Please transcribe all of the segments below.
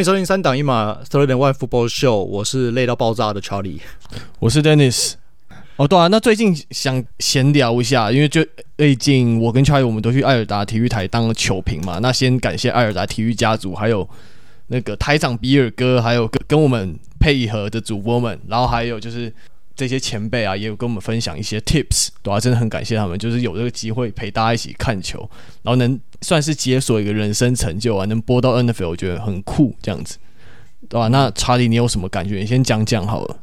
迎收听三档一码 Third and One Football Show，我是累到爆炸的 Charlie，我是 Dennis。哦，对啊，那最近想闲聊一下，因为就最近我跟 Charlie 我们都去艾尔达体育台当了球评嘛。那先感谢艾尔达体育家族，还有那个台长比尔哥，还有跟跟我们配合的主播们，然后还有就是。这些前辈啊，也有跟我们分享一些 tips，对吧、啊？真的很感谢他们，就是有这个机会陪大家一起看球，然后能算是解锁一个人生成就啊，能播到 NFL，我觉得很酷，这样子，对吧、啊？那查理，你有什么感觉？你先讲讲好了。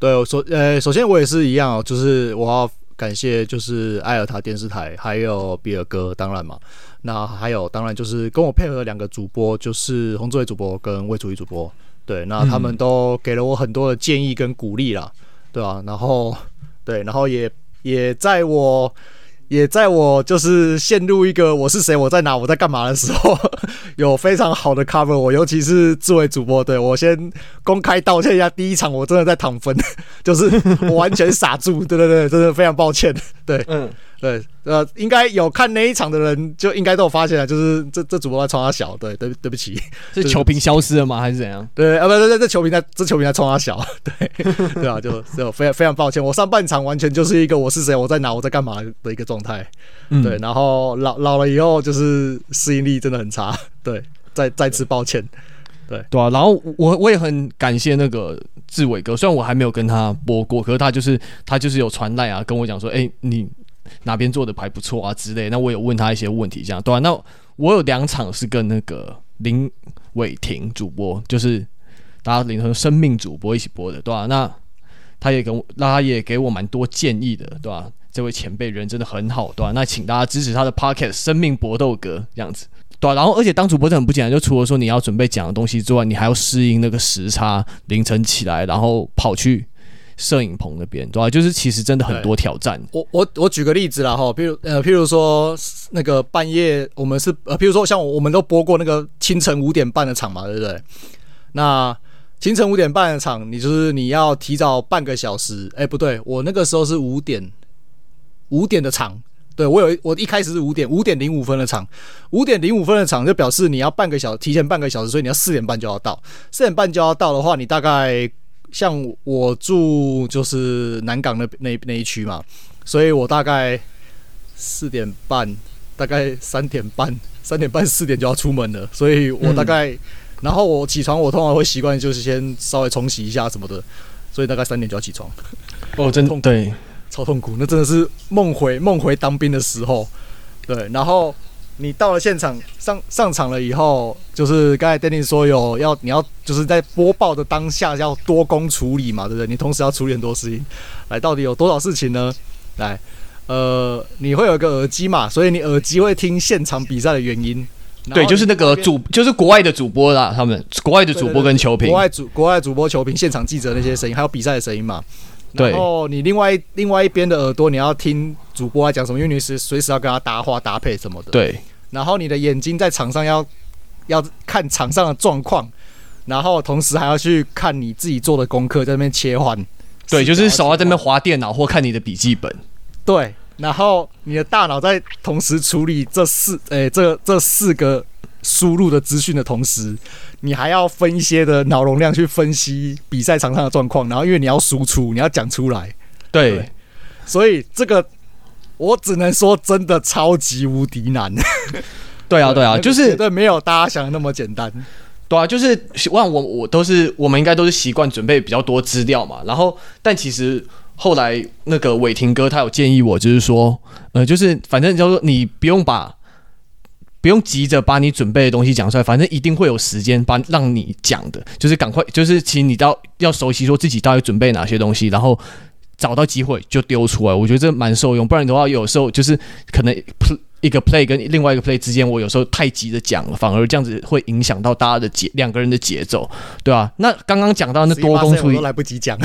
对，我首呃，首先我也是一样，就是我要感谢，就是艾尔塔电视台，还有比尔哥，当然嘛，那还有当然就是跟我配合的两个主播，就是洪志伟主播跟魏楚一主播，对，那他们都给了我很多的建议跟鼓励啦。对吧，然后 对，然后也也在我也在我就是陷入一个我是谁，我在哪，我在干嘛的时候，有非常好的 cover 我，尤其是作为主播，对，我先公开道歉一下，第一场我真的在躺分，就是我完全傻住，对对对，真的非常抱歉，对，嗯。对，呃，应该有看那一场的人就应该都有发现了，就是这这主播在冲他小，对对对不起，是球评消失了吗？还是怎样？对啊，不对，这球评在这球评在冲他小，对 对啊，就就非常非常抱歉，我上半场完全就是一个我是谁，我在哪，我在干嘛的一个状态，嗯、对，然后老老了以后就是适应力真的很差，对，再再次抱歉，对对啊，然后我我也很感谢那个志伟哥，虽然我还没有跟他播过，可是他就是他就是有传来啊，跟我讲说，哎、欸，你。哪边做的还不错啊之类，那我有问他一些问题，这样对啊，那我有两场是跟那个林伟霆主播，就是大家联合生命主播一起播的，对吧、那他也跟我，那他也给我蛮多建议的，对吧、这位前辈人真的很好，对吧、那请大家支持他的 Pocket《生命搏斗格》这样子，对啊。然后而且当主播真的很不简单，就除了说你要准备讲的东西之外，你还要适应那个时差，凌晨起来，然后跑去。摄影棚那边，对吧？就是其实真的很多挑战。我我我举个例子啦哈，譬如呃，譬如说那个半夜，我们是呃，譬如说像我们都播过那个清晨五点半的场嘛，对不对？那清晨五点半的场，你就是你要提早半个小时。哎，不对，我那个时候是五点五点的场，对，我有我一开始是五点五点零五分的场，五点零五分的场就表示你要半个小时提前半个小时，所以你要四点半就要到，四点半就要到的话，你大概。像我住就是南港那那那一区嘛，所以我大概四点半，大概三点半，三点半四点就要出门了，所以我大概，嗯、然后我起床，我通常会习惯就是先稍微冲洗一下什么的，所以大概三点就要起床。哦，真痛，对，超痛苦，那真的是梦回梦回当兵的时候，对，然后。你到了现场上上场了以后，就是刚才 Danny 说有要你要就是在播报的当下要多工处理嘛，对不对？你同时要处理很多事情，来，到底有多少事情呢？来，呃，你会有一个耳机嘛，所以你耳机会听现场比赛的原因。对，就是那个主，就是国外的主播啦，他们国外的主播跟球评，国外主国外主播球评现场记者那些声音，还有比赛的声音嘛。然后你另外另外一边的耳朵，你要听主播在讲什么，因为你是随时要跟他搭话搭配什么的。对。然后你的眼睛在场上要要看场上的状况，然后同时还要去看你自己做的功课，在那边切换。对，就是手要在那边划电脑或看你的笔记本。对，然后你的大脑在同时处理这四诶这这四个输入的资讯的同时，你还要分一些的脑容量去分析比赛场上的状况。然后因为你要输出，你要讲出来。对，对，所以这个。我只能说，真的超级无敌难。对啊，对啊，就是对，没有大家想的那么简单。对啊，就是望我我都是，我们应该都是习惯准备比较多资料嘛。然后，但其实后来那个伟霆哥他有建议我，就是说，呃，就是反正就是你不用把不用急着把你准备的东西讲出来，反正一定会有时间把让你讲的，就是赶快，就是其实你到要熟悉说自己到底准备哪些东西，然后。找到机会就丢出来，我觉得这蛮受用。不然的话，有时候就是可能一个 play 跟另外一个 play 之间，我有时候太急着讲了，反而这样子会影响到大家的节两个人的节奏，对吧、啊？那刚刚讲到那多工处理都来不及讲，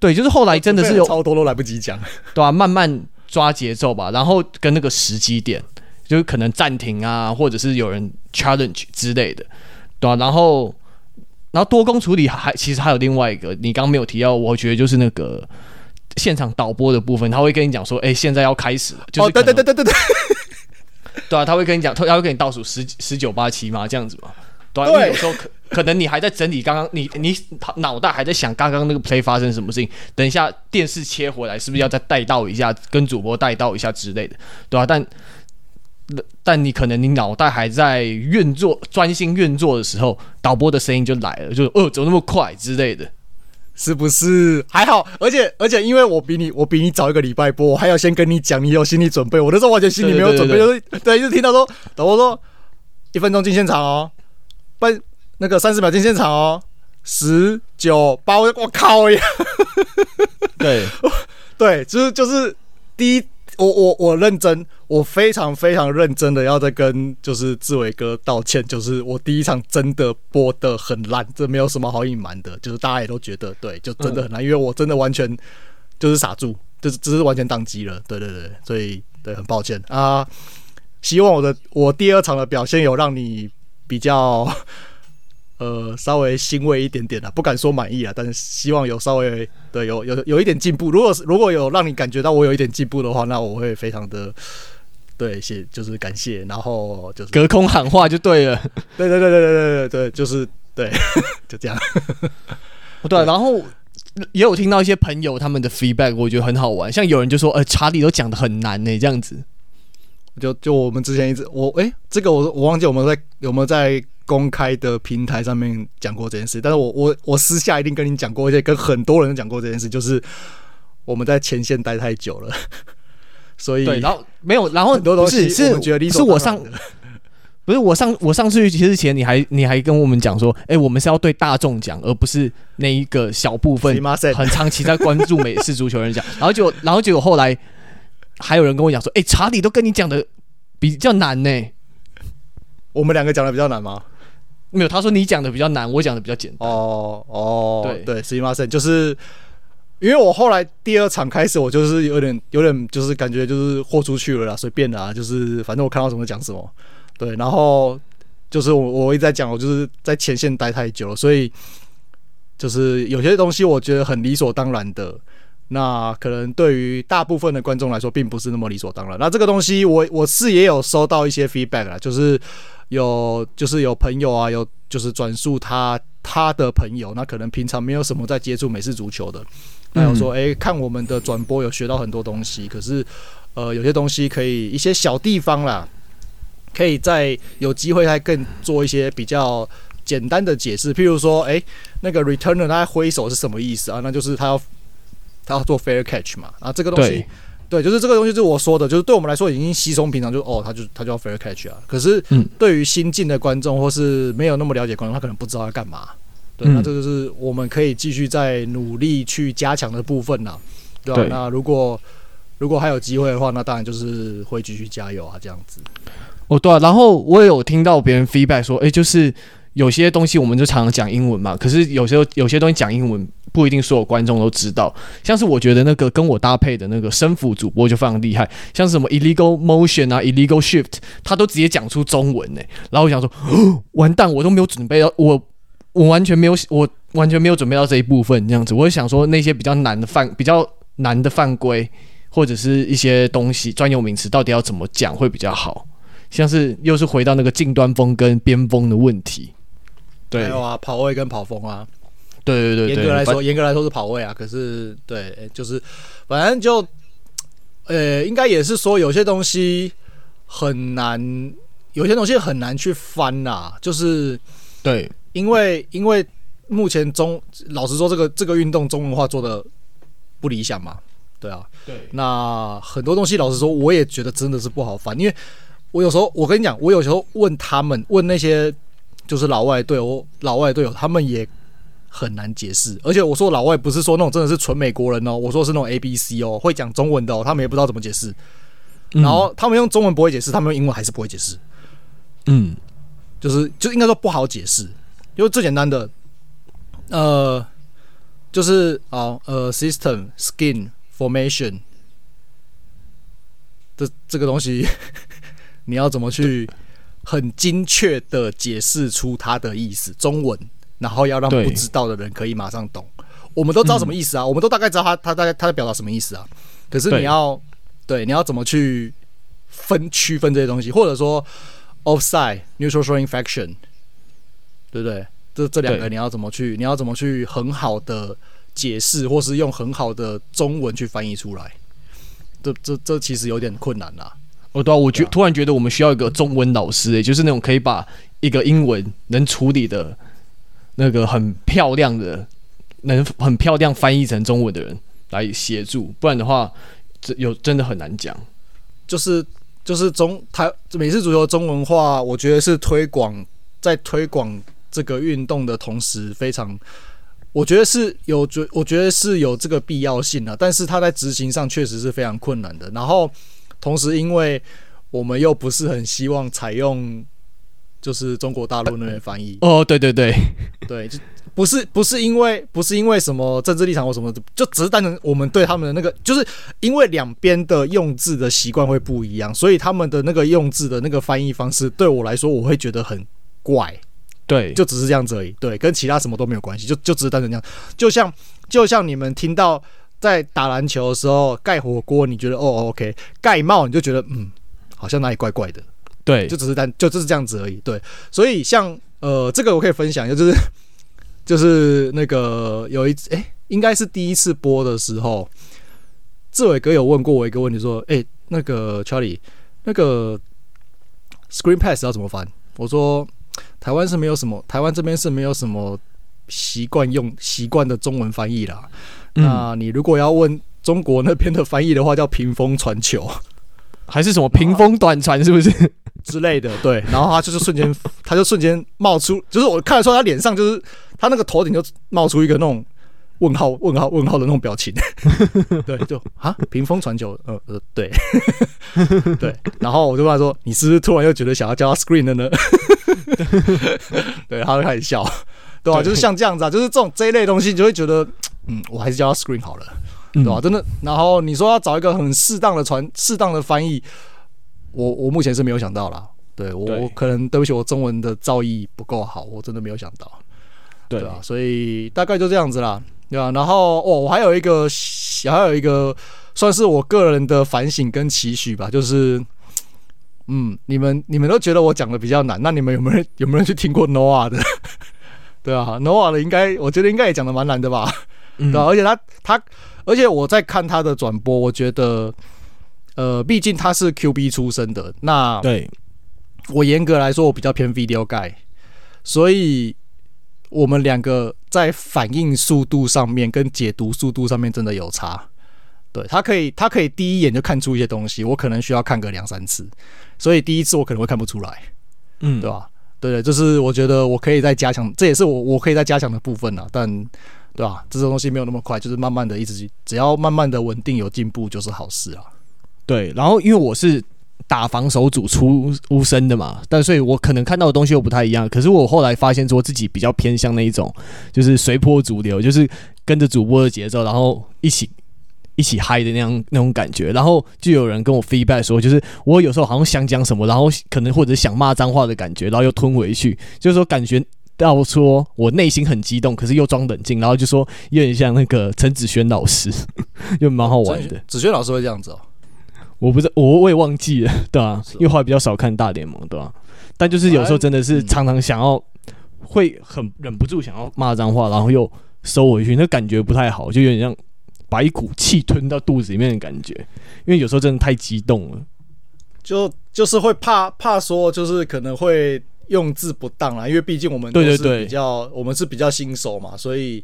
对，就是后来真的是有超多都来不及讲，对啊，慢慢抓节奏吧，然后跟那个时机点，就是可能暂停啊，或者是有人 challenge 之类的，对啊，然后。然后多工处理还其实还有另外一个，你刚刚没有提到，我觉得就是那个现场导播的部分，他会跟你讲说，哎，现在要开始了，就是对对对对对对，对啊，他会跟你讲，他会给你倒数十十九八七嘛，这样子嘛，对，因为有时候可可能你还在整理刚刚你你脑袋还在想刚刚那个 play 发生什么事情，等一下电视切回来是不是要再带到一下，跟主播带到一下之类的，对吧、啊？但但你可能你脑袋还在运作专心运作的时候，导播的声音就来了，就哦，怎么那么快之类的。是不是还好？而且而且，因为我比你我比你早一个礼拜播，我还要先跟你讲，你有心理准备。我那时候完全心里没有准备，就是对，就听到说，导播说一分钟进现场哦，半那个三十秒进现场哦，十九八，我靠呀！对 对，就是就是第一。我我我认真，我非常非常认真的要再跟就是志伟哥道歉，就是我第一场真的播得很烂，这没有什么好隐瞒的，就是大家也都觉得对，就真的很烂，因为我真的完全就是傻住，就是只是完全宕机了，对对对，所以对，很抱歉啊，希望我的我第二场的表现有让你比较。呃，稍微欣慰一点点的，不敢说满意啊，但是希望有稍微对有有有一点进步。如果如果有让你感觉到我有一点进步的话，那我会非常的对，谢就是感谢，然后就是隔空喊话就对了。对对对对对对对，就是对，就这样。对，然后也有听到一些朋友他们的 feedback，我觉得很好玩。像有人就说，呃，查理都讲的很难呢，这样子。就就我们之前一直我哎，这个我我忘记我们在有没有在公开的平台上面讲过这件事，但是我我我私下一定跟你讲过，而且跟很多人讲过这件事，就是我们在前线待太久了。所以对，然后没有，然后很多东西是是是我上不是我上我上次去其实前你还你还跟我们讲说，哎、欸，我们是要对大众讲，而不是那一个小部分很长期在关注美式足球人讲，然后就然后结果后来。还有人跟我讲说：“哎、欸，查理都跟你讲的比较难呢。”我们两个讲的比较难吗？没有，他说你讲的比较难，我讲的比较简单。哦哦，对对，すみません，就是 因为我后来第二场开始，我就是有点有点就是感觉就是豁出去了啦，随便啦，就是反正我看到什么讲什么。对，然后就是我我一直在讲，我就是在前线待太久了，所以就是有些东西我觉得很理所当然的。那可能对于大部分的观众来说，并不是那么理所当然。那这个东西我，我我是也有收到一些 feedback 啦，就是有就是有朋友啊，有就是转述他他的朋友，那可能平常没有什么在接触美式足球的，还有说，诶、欸，看我们的转播有学到很多东西，可是呃，有些东西可以一些小地方啦，可以在有机会再更做一些比较简单的解释，譬如说，诶、欸，那个 returner 他挥手是什么意思啊？那就是他要。他要做 fair catch 嘛？啊，这个东西对，对，就是这个东西，就是我说的，就是对我们来说已经稀松平常，就哦，他就他就要 fair catch 啊。可是，对于新进的观众或是没有那么了解观众，他可能不知道要干嘛。对，那这就是我们可以继续再努力去加强的部分呐，对吧？那如果如果还有机会的话，那当然就是会继续加油啊，这样子。哦，对啊。然后我也有听到别人 feedback 说，哎，就是有些东西我们就常常讲英文嘛，可是有时候有些东西讲英文。不一定所有观众都知道，像是我觉得那个跟我搭配的那个生辅主播就非常厉害，像是什么 illegal motion 啊，illegal shift，他都直接讲出中文呢。然后我想说，完蛋，我都没有准备到，我我完全没有，我完全没有准备到这一部分这样子。我就想说那些比较难的犯，比较难的犯规或者是一些东西专有名词，到底要怎么讲会比较好？像是又是回到那个近端风跟边锋的问题，对，还有啊，跑位跟跑风啊。对对对，严格来说，严格来说是跑位啊。可是，对，就是反正就，呃，应该也是说有些东西很难，有些东西很难去翻呐。就是，对，因为因为目前中，老实说，这个这个运动中文化做的不理想嘛。对啊，对。那很多东西，老实说，我也觉得真的是不好翻。因为我有时候，我跟你讲，我有时候问他们，问那些就是老外队友，老外队友，他们也。很难解释，而且我说老外不是说那种真的是纯美国人哦，我说是那种 A B C 哦，会讲中文的哦，他们也不知道怎么解释。然后他们用中文不会解释，他们用英文还是不会解释。嗯，就是就应该说不好解释，因为最简单的，呃，就是啊呃，system skin formation 这这个东西，你要怎么去很精确的解释出它的意思？中文。然后要让不知道的人可以马上懂，我们都知道什么意思啊，嗯、我们都大概知道他他大概他在表达什么意思啊。可是你要对，对你要怎么去分区分这些东西，或者说 offside neutral throw infraction，对不对？这这两个你要怎么去？你要怎么去很好的解释，或是用很好的中文去翻译出来？这这这其实有点困难啦。哦，对啊，我觉突然觉得我们需要一个中文老师，诶，就是那种可以把一个英文能处理的，那个很漂亮的，能很漂亮翻译成中文的人来协助，不然的话，这有真的很难讲。就是就是中台美式足球中文化，我觉得是推广在推广这个运动的同时，非常，我觉得是有觉，我觉得是有这个必要性的，但是它在执行上确实是非常困难的。然后。同时，因为我们又不是很希望采用，就是中国大陆那边翻译。哦，对对对，对，就不是不是因为不是因为什么政治立场或什么，就只是单纯我们对他们的那个，就是因为两边的用字的习惯会不一样，所以他们的那个用字的那个翻译方式，对我来说我会觉得很怪。对，就只是这样子而已。对，跟其他什么都没有关系，就就只是单纯这样。就像就像你们听到。在打篮球的时候盖火锅，你觉得哦，OK？盖帽你就觉得嗯，好像哪里怪怪的。对，就只是单就就是这样子而已。对，所以像呃，这个我可以分享一下，就是 就是那个有一次，哎、欸，应该是第一次播的时候，志伟哥有问过我一个问题，说，哎、欸，那个 Charlie，那个 Screen Pass 要怎么翻？我说台湾是没有什么，台湾这边是没有什么习惯用习惯的中文翻译啦。那你如果要问中国那边的翻译的话，叫屏风传球，还是什么屏风短传，是不是 之类的？对，然后他就是瞬间，他就瞬间冒出，就是我看得出他脸上就是他那个头顶就冒出一个那种问号、问号、问号的那种表情。对，就啊，屏风传球，呃呃，对，对。然后我就问他说：“你是不是突然又觉得想要叫他 screen 了呢？”对，他就开始笑，对吧、啊？就是像这样子啊，就是这种这一类东西，你就会觉得。嗯，我还是叫他 screen 好了，对吧？真的。然后你说要找一个很适当的传、适当的翻译，我我目前是没有想到啦。对我，我可能对不起，我中文的造诣不够好，我真的没有想到。对啊，所以大概就这样子啦，对吧？然后哦，我还有一个，还有一个算是我个人的反省跟期许吧，就是，嗯，你们你们都觉得我讲的比较难，那你们有没有人有没有人去听过 Noah 的？对啊，Noah 的应该我觉得应该也讲的蛮难的吧。对、啊，而且他他，而且我在看他的转播，我觉得，呃，毕竟他是 QB 出身的，那对我严格来说，我比较偏 Video Guy，所以我们两个在反应速度上面跟解读速度上面真的有差。对，他可以，他可以第一眼就看出一些东西，我可能需要看个两三次，所以第一次我可能会看不出来，嗯，对吧？对对，就是我觉得我可以再加强，这也是我我可以再加强的部分啊，但。对吧？这种东西没有那么快，就是慢慢的，一直只要慢慢的稳定有进步就是好事啊。对，然后因为我是打防守组出出身的嘛，但所以我可能看到的东西又不太一样。可是我后来发现说自己比较偏向那一种，就是随波逐流，就是跟着主播的节奏，然后一起一起嗨的那样那种感觉。然后就有人跟我 feedback 说，就是我有时候好像想讲什么，然后可能或者想骂脏话的感觉，然后又吞回去，就是说感觉。要说我内心很激动，可是又装冷静，然后就说有点像那个陈子轩老师，又蛮好玩的。子轩老师会这样子哦？我不知我我也忘记了，对吧？因为后来比较少看大联盟，对吧？但就是有时候真的是常常想要，会很忍不住想要骂脏话，然后又收回去，那感觉不太好，就有点像把一股气吞到肚子里面的感觉。因为有时候真的太激动了，就就是会怕怕说，就是可能会。用字不当啦，因为毕竟我们都是比较，我们是比较新手嘛，所以。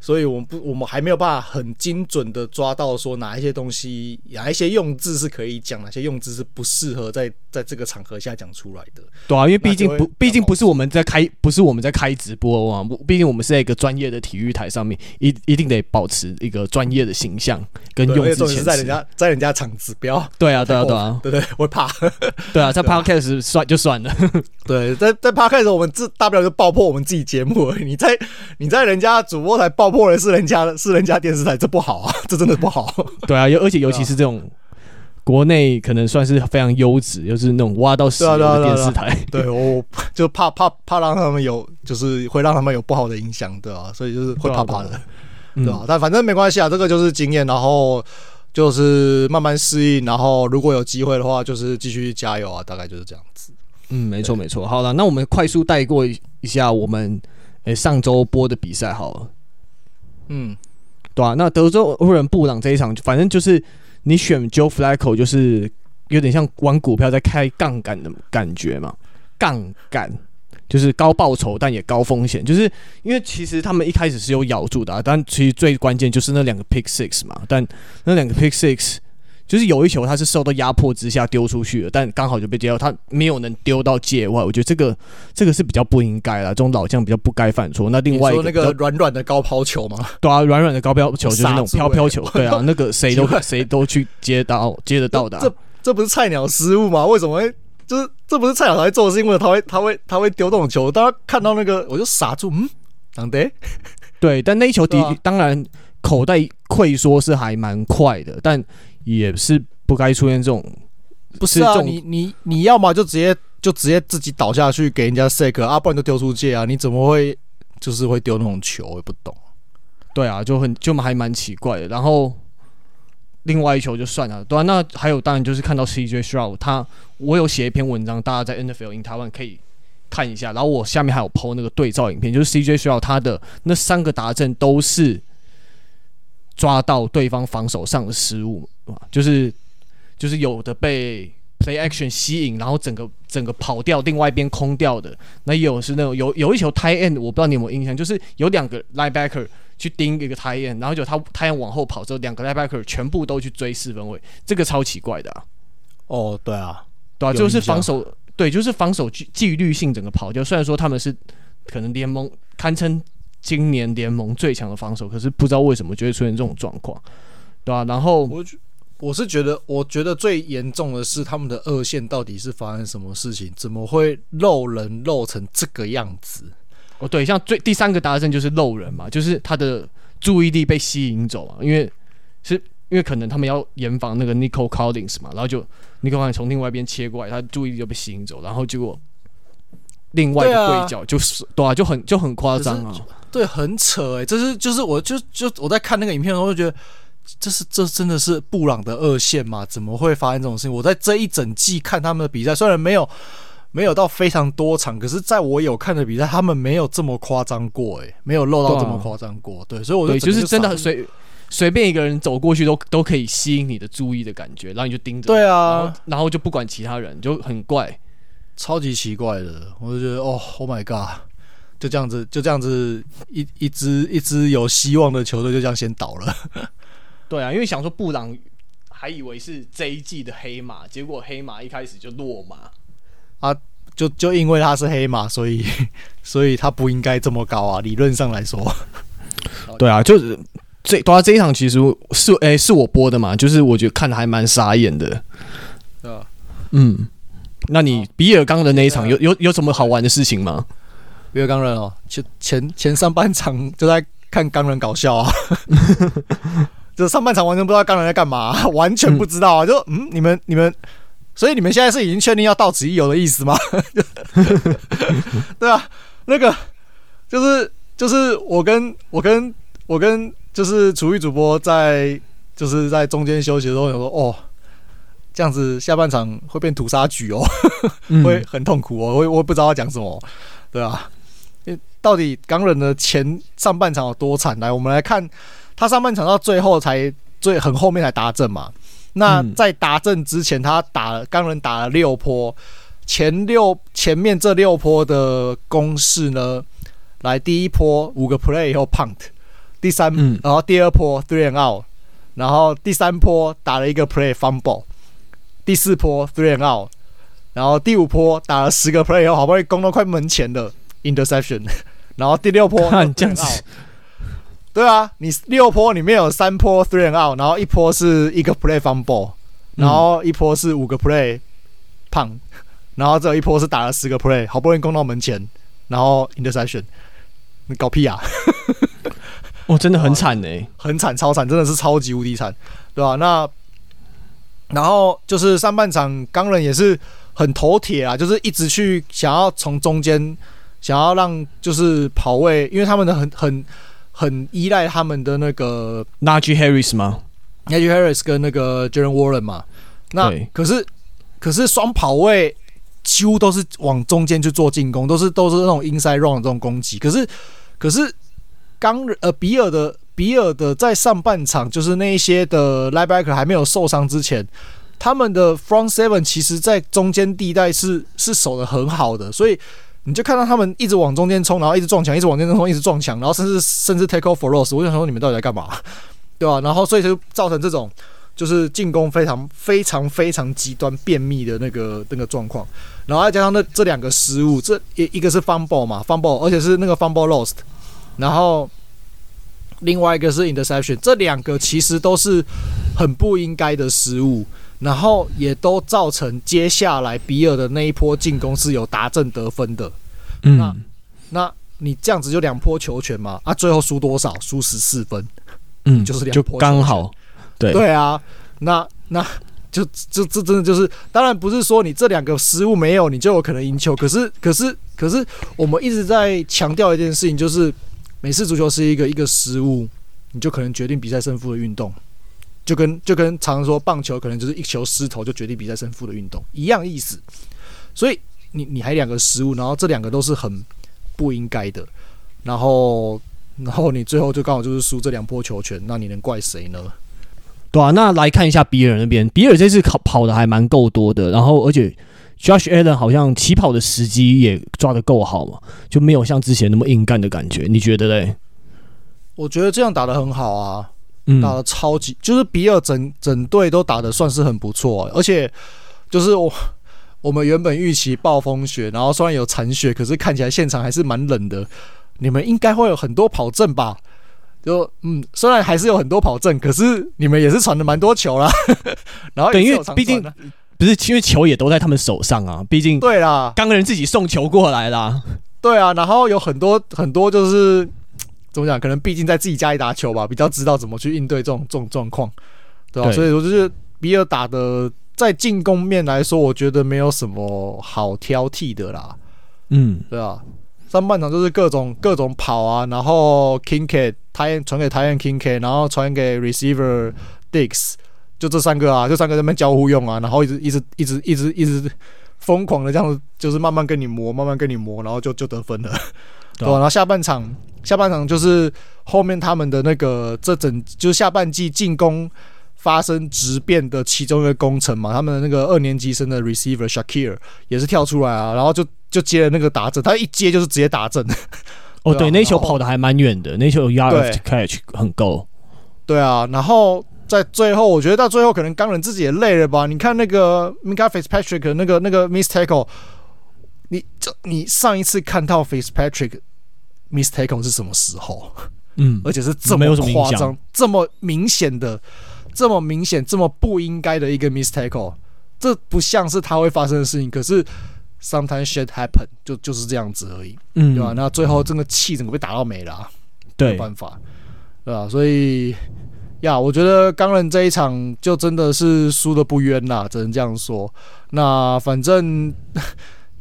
所以，我们不，我们还没有办法很精准的抓到说哪一些东西，哪一些用字是可以讲，哪些用字是不适合在在这个场合下讲出来的。对啊，因为毕竟不，毕竟不是我们在开，不是我们在开直播啊。毕竟我们是在一个专业的体育台上面，一一定得保持一个专业的形象跟用字遣词。在人家在人家场子，不要对啊，对啊，对啊，对对，我会怕。对啊，在 Podcast 算就算了。对，在在 Podcast 我们自大不了就爆破我们自己节目而已。你在你在人家主播台爆。破人是人家的，是人家电视台，这不好啊，这真的不好。对啊，尤而且尤其是这种国内可能算是非常优质，又是那种挖到石油的电视台。对，我就怕怕怕让他们有，就是会让他们有不好的影响，对啊，所以就是会怕怕的，对吧？但反正没关系啊，这个就是经验，然后就是慢慢适应，然后如果有机会的话，就是继续加油啊，大概就是这样子。嗯，没错没错。好了，那我们快速带过一下我们诶、欸、上周播的比赛好了。嗯，对啊，那德州湖人布朗这一场，反正就是你选 Joe Flacco，就是有点像玩股票在开杠杆的感觉嘛，杠杆。就是高报酬，但也高风险，就是因为其实他们一开始是有咬住的，啊，但其实最关键就是那两个 pick six 嘛。但那两个 pick six 就是有一球他是受到压迫之下丢出去的，但刚好就被接到，他没有能丢到界外。我觉得这个这个是比较不应该啦，这种老将比较不该犯错。那另外一个那个软软的高抛球吗？对啊，软软的高抛球就是那种飘飘球，对啊，那个谁都 谁都去接到接得到的，啊这。这这不是菜鸟失误吗？为什么会？就是这不是蔡小才做的，是因为他会他会他会丢这种球。当他看到那个，我就傻住。嗯，当得对，但那一球的、啊、当然口袋溃缩是还蛮快的，但也是不该出现这种。不是啊，你你你要么就直接就直接自己倒下去给人家 sack 啊，不然就丢出界啊。你怎么会就是会丢那种球？我也不懂。对啊，就很就还蛮奇怪的。然后。另外一球就算了，对啊，那还有当然就是看到 CJ Stroud，他我有写一篇文章，大家在 NFL in Taiwan 可以看一下。然后我下面还有 PO 那个对照影片，就是 CJ Stroud 他的那三个达阵都是抓到对方防守上的失误啊，就是就是有的被 Play Action 吸引，然后整个整个跑掉，另外一边空掉的。那也有是那种有有一球 Tight End，我不知道你有没有印象，就是有两个 Linebacker。去盯一个 tight end，然后就他 tight end 往后跑之后，两个 linebacker 全部都去追四分位，这个超奇怪的啊！哦，对啊，对啊，就是防守，对，就是防守纪纪律性整个跑掉。虽然说他们是可能联盟堪称今年联盟最强的防守，可是不知道为什么就会出现这种状况，对啊，然后我我是觉得，我觉得最严重的是他们的二线到底是发生什么事情？怎么会漏人漏成这个样子？哦，对，像最第三个达阵就是漏人嘛，就是他的注意力被吸引走啊，因为是因为可能他们要严防那个 Nico Collins 嘛，然后就 Nico Collins 从另外一边切过来，他注意力就被吸引走，然后结果另外一个对角就是对啊，就很就很夸张啊，对，很扯哎、欸，这是就是我就就我在看那个影片的时候就觉得，这是这真的是布朗的二线吗？怎么会发生这种事情？我在这一整季看他们的比赛，虽然没有。没有到非常多场，可是在我有看的比赛，他们没有这么夸张过，诶，没有漏到这么夸张过，对，啊、对，所以我就，对，就是真的随随便一个人走过去都都可以吸引你的注意的感觉，然后你就盯着，对啊然，然后就不管其他人，就很怪，超级奇怪的，我就觉得哦，Oh my God，就这样子，就这样子，一一支一支有希望的球队就这样先倒了，对啊，因为想说布朗还以为是这一季的黑马，结果黑马一开始就落马。啊，就就因为他是黑马，所以 所以他不应该这么高啊。理论上来说，对啊，就是这对啊，这一场其实是诶、欸，是我播的嘛，就是我觉得看的还蛮傻眼的。啊，嗯，那你比尔刚的那一场有有有什么好玩的事情吗？比尔刚人哦，前前前上半场就在看钢人搞笑啊，就上半场完全不知道钢人在干嘛，完全不知道啊，就嗯，你们你们。所以你们现在是已经确定要到此一游的意思吗？对啊，那个就是就是我跟我跟我跟就是厨艺主播在就是在中间休息的时候，有说哦，这样子下半场会变屠杀局哦，会很痛苦哦，我我也不知道要讲什么，对啊，到底钢人的前上半场有多惨？来，我们来看他上半场到最后才最很后面才达阵嘛。那在达阵之前，他打了钢人打了六波，前六前面这六波的攻势呢，来第一波五个 play 以后 punt，第三，然后第二波 three and out，然后第三波打了一个 play fumble，第四波 three and out，然后第五波打了十个 play 以后，好不容易攻到快门前的 interception，然后第六波 看这样子。对啊，你六波里面有三波 three and out，然后一波是一个 play fumble，然后一波是五个 play punt，然后这一波是打了十个 play，好不容易攻到门前，然后 interception，你搞屁啊！哦，真的很惨呢、欸，很惨，超惨，真的是超级无敌惨，对吧、啊？那然后就是上半场钢人也是很头铁啊，就是一直去想要从中间想要让就是跑位，因为他们的很很。很依赖他们的那个 Najee Harris 吗？Najee Harris 跟那个 Jaylen Warren 嘛。那可是可是双跑位几乎都是往中间去做进攻，都是都是那种 inside run 的这种攻击。可是可是刚呃比尔的比尔的在上半场就是那一些的 linebacker 还没有受伤之前，他们的 front seven 其实在中间地带是是守的很好的，所以你就看到他们一直往中间冲，然后一直撞墙，一直往中间冲，一直撞墙，然后甚至甚至 take off for loss。我想说你们到底在干嘛，对吧、然后所以就造成这种就是进攻非常非常非常极端便秘的那个那个状况，然后再加上那这两个失误，这一一个是 fumble 嘛 fumble，而且是那个 fumble lost，然后另外一个是 interception，这两个其实都是很不应该的失误。然后也都造成接下来比尔的那一波进攻是有达阵得分的，嗯，那那你这样子就两波球权嘛？啊，最后输多少？输十四分，嗯，就是两波刚好，对。对啊，那那就这这真的就是，当然不是说你这两个失误没有你就有可能赢球，可是可是可是我们一直在强调一件事情，就是美式足球是一个一个失误你就可能决定比赛胜负的运动。就跟就跟常常说棒球可能就是一球失投就决定比赛胜负的运动一样意思，所以你你还两个失误，然后这两个都是很不应该的，然后然后你最后就刚好就是输这两波球权，那你能怪谁呢？对啊，那来看一下比尔那边，比尔这次跑跑的还蛮够多的，然后而且 Josh Allen 好像起跑的时机也抓得够好嘛，就没有像之前那么硬干的感觉，你觉得嘞？我觉得这样打得很好啊。打得超级，就是比尔整整队都打得算是很不错，而且就是我我们原本预期暴风雪，然后虽然有残雪，可是看起来现场还是蛮冷的。你们应该会有很多跑阵吧？就嗯，虽然还是有很多跑阵，可是你们也是传的蛮多球啦。然后对，因为毕竟不是因为球也都在他们手上啊，毕竟对啦，刚人自己送球过来啦。对啊，然后有很多很多就是。怎么讲？可能毕竟在自己家里打球吧，比较知道怎么去应对这种这种状况，对吧？对，所以我就是比尔打的，在进攻面来说，我觉得没有什么好挑剔的啦。嗯，对啊，上半场就是各种各种跑啊，然后 Kincaid 台传给台 Kincaid，然后传给 Receiver Dicks，就这三个啊，这三个在那边交互用啊，然后一直一直一直一直一直疯狂的这样子，就是慢慢跟你磨，慢慢跟你磨，然后就就得分了。对，然后下半场，下半场就是后面他们的那个这整就是下半季进攻发生质变的其中一个功臣嘛，他们的那个二年级生的 receiver Shakir 也是跳出来啊，然后就就接了那个打阵，他一接就是直接打阵。哦，对，那球跑的还蛮远的，那球 yard catch 很够。对啊，然后在最后，我觉得到最后可能钢人自己也累了吧？你看那个 Minkah Fitzpatrick 那个那个 miss tackle，你这你上一次看到 Fitzpatrick。Mistake 是什么时候？嗯，而且是这么夸张、这么明显的、这么明显、这么不应该的一个 mistake，这不像是他会发生的事情。可是 sometimes shit happen，就就是这样子而已，嗯，对吧？那最后这个气整个被打到没了、啊，对，没有办法，对吧？所以呀，我觉得钢人这一场就真的是输的不冤呐，只能这样说。那反正。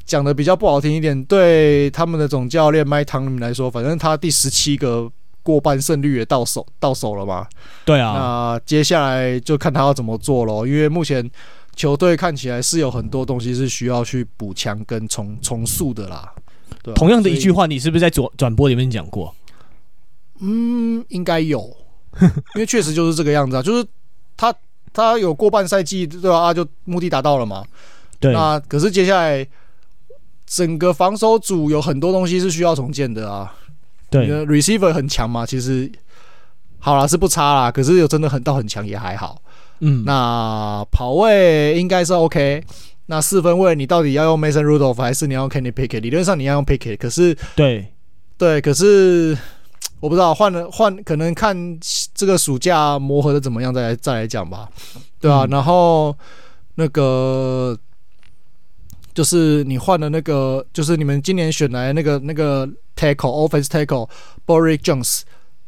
讲的比较不好听一点，对他们的总教练麦汤姆来说，反正他第十七个过半胜率也到手到手了嘛。对啊，那接下来就看他要怎么做咯，因为目前球队看起来是有很多东西是需要去补强跟重重塑的啦。对，同样的一句话，你是不是在转转播里面讲过？嗯，应该有，因为确实就是这个样子啊，就是他他有过半赛季对吧？啊，就目的达到了嘛。对，那可是接下来。整个防守组有很多东西是需要重建的啊。对，receiver 很强嘛，其实好啦，是不差啦，可是有真的很到很强也还好。嗯，那跑位应该是 OK。那四分位你到底要用 Mason Rudolph 还是你要用 Kenny Pickett？理论上你要用 Pickett，可是对对，可是我不知道换了换，可能看这个暑假磨合的怎么样再来再来讲吧。对啊，嗯、然后那个。就是你换了那个，就是你们今年选来那个那个 tackle，offense tackle，Broderick Jones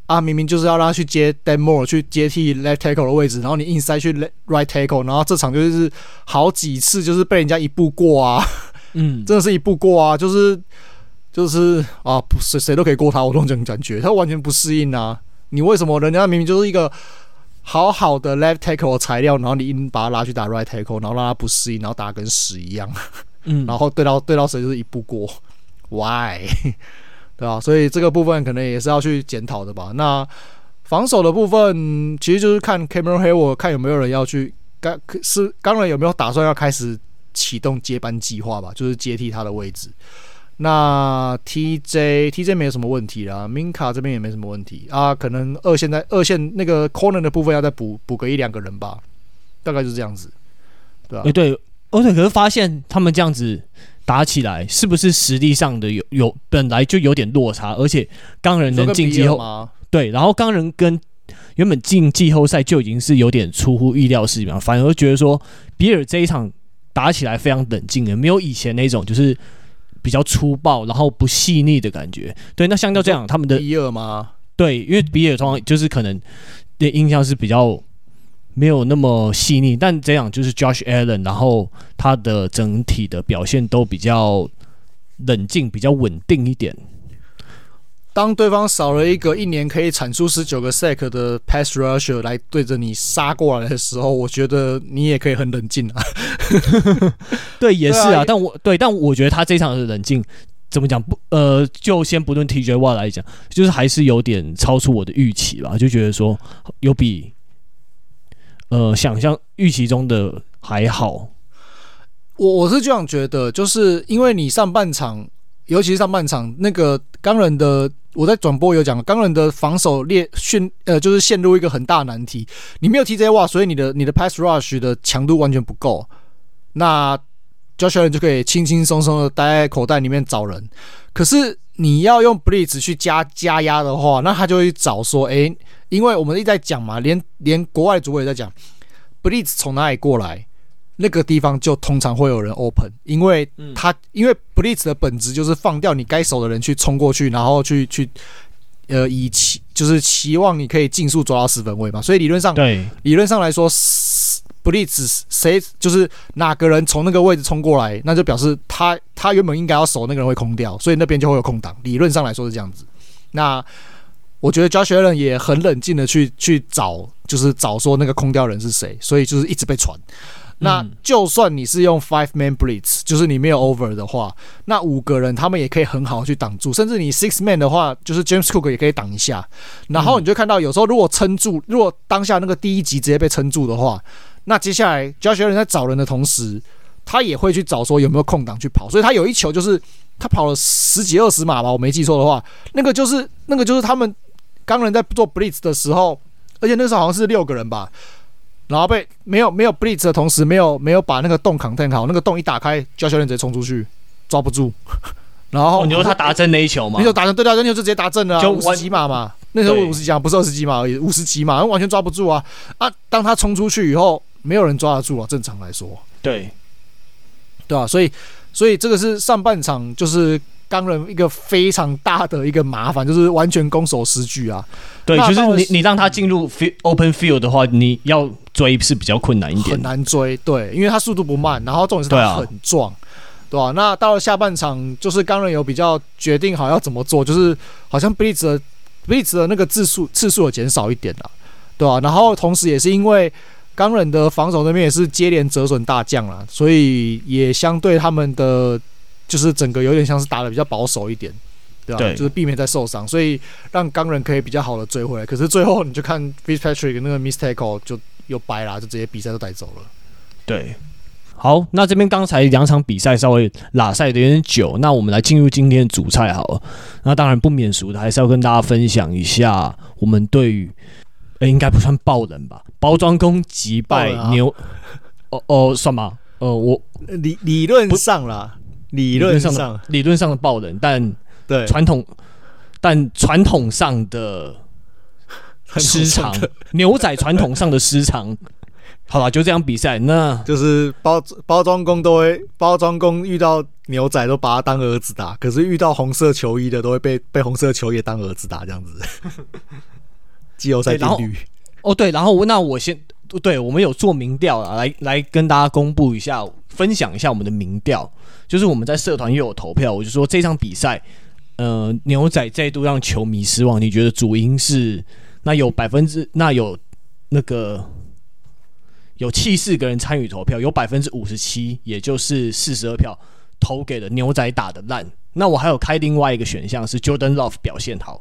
啊，明明就是要让他去接 Dan Moore 去接替 left tackle 的位置，然后你硬塞去 right tackle，然后这场就是好几次就是被人家一步过啊，嗯，真的是一步过啊，就是就是啊，谁谁都可以过他，我这种感觉，他完全不适应啊，你为什么人家明明就是一个好好的 left tackle 的材料，然后你硬把他拉去打 right tackle，然后让他不适应，然后打跟屎一样。嗯，然后对到对到谁就是一步过，Why？对吧？所以这个部分可能也是要去检讨的吧。那防守的部分，其实就是看 Cameron Hayward 看有没有人要去，刚是刚人有没有打算要开始启动接班计划吧，就是接替他的位置。那 TJ TJ 没有什么问题啦，Minka 这边也没什么问题啊，可能二线在二线那个 corner 的部分要再补补个一两个人吧，大概就是这样子，对吧、啊？哎、欸，对，而且可是发现他们这样子打起来，是不是实力上的有有本来就有点落差，而且钢人能进季后对，然后钢人跟原本进季后赛就已经是有点出乎意料事情，反而觉得说比尔这一场打起来非常冷静的，没有以前那种就是。比较粗暴，然后不细腻的感觉。对，那相较这样，他们的比尔吗？对，因为比尔通常就是可能的印象是比较没有那么细腻，但这样就是 Josh Allen，然后他的整体的表现都比较冷静，比较稳定一点。当对方少了一个一年可以产出十九个 sack 的 pass rusher 来对着你杀过来的时候，我觉得你也可以很冷静啊。对，也是啊。但我对，但我觉得他这场的冷静怎么讲？不，呃，就先不论 TJ Watt 来讲，就是还是有点超出我的预期吧。就觉得说有比呃想象预期中的还好。我我是这样觉得，就是因为你上半场。尤其是上半场那个钢人的，我在转播有讲，钢人的防守列训呃，就是陷入一个很大难题。你没有踢这些话所以你的你的 pass rush 的强度完全不够。那 Allen 就可以轻轻松松的待在口袋里面找人。可是你要用 blitz 去加加压的话，那他就会找说，诶、欸，因为我们一直在讲嘛，连连国外主委也在讲 blitz 从哪里过来。那个地方就通常会有人 open，因为他、嗯、因为 blitz 的本质就是放掉你该守的人去冲过去，然后去去呃以期就是期望你可以尽速抓到四分位嘛，所以理论上对理论上来说 blitz 谁就是哪个人从那个位置冲过来，那就表示他他原本应该要守那个人会空掉，所以那边就会有空档。理论上来说是这样子。那我觉得 Joshua 也很冷静的去去找，就是找说那个空掉人是谁，所以就是一直被传。那就算你是用 five man blitz，就是你没有 over 的话，那五个人他们也可以很好去挡住，甚至你 six man 的话，就是 James Cook 也可以挡一下。然后你就看到有时候如果撑住，如果当下那个第一集直接被撑住的话，那接下来 Josh Allen 在找人的同时，他也会去找说有没有空档去跑。所以他有一球就是他跑了十几二十码吧，我没记错的话，那个就是那个就是他们刚人在做 blitz 的时候，而且那时候好像是六个人吧。然后被没有没有 blitz 的同时，没有没有把那个洞 contain 好，那个洞一打开，Josh Allen 直接冲出去，抓不住。然后、哦、你说他打正那一球吗？你说打正，对啊，那球就直接打正了、啊，就五十几码嘛。那时候五十几码，不是二十几码而已，五十几码，完全抓不住啊啊！当他冲出去以后，没有人抓得住啊。正常来说，对对啊，所以所以这个是上半场就是。钢人一个非常大的一个麻烦，就是完全攻守失据啊。对，就是你你让他进入 open field 的话，你要追是比较困难一点，很难追。对，因为他速度不慢，然后重点是他很壮，对吧、啊？那到了下半场，就是钢人有比较决定好要怎么做，就是好像 blitz 的 blitz 的那个次数次数有减少一点了，对吧、啊？然后同时也是因为钢人的防守那边也是接连折损大将了，所以也相对他们的。就是整个有点像是打的比较保守一点，对吧？对，就是避免再受伤，所以让钢人可以比较好的追回来。可是最后你就看 Fitzpatrick 那个 mistake 就又掰了，就直接比赛都带走了。对，好，那这边刚才两场比赛稍微拉赛的有点久，那我们来进入今天的主菜好了。那当然不免俗的，还是要跟大家分享一下我们对于，诶，应该不算爆冷吧？包装工击败牛，哦哦，算吗？呃，我理理论上啦。理论上的理论上的爆冷，但对传统但传统上的失常，牛仔传统上的失常。好了，就这样比赛，那 就是包包装工都会包装工遇到牛仔都把他当儿子打，可是遇到红色球衣的都会被被红色球衣当儿子打，这样子。季后赛定律。哦，对，然后那我先对我们有做民调啊，来来跟大家公布一下，分享一下我们的民调。就是我们在社团又有投票，我就说这场比赛，呃，牛仔再度让球迷失望。你觉得主因是那有百分之那有那个有七四个人参与投票，有百分之五十七，也就是四十二票投给了牛仔打的烂。那我还有开另外一个选项是 Jordan Love 表现好，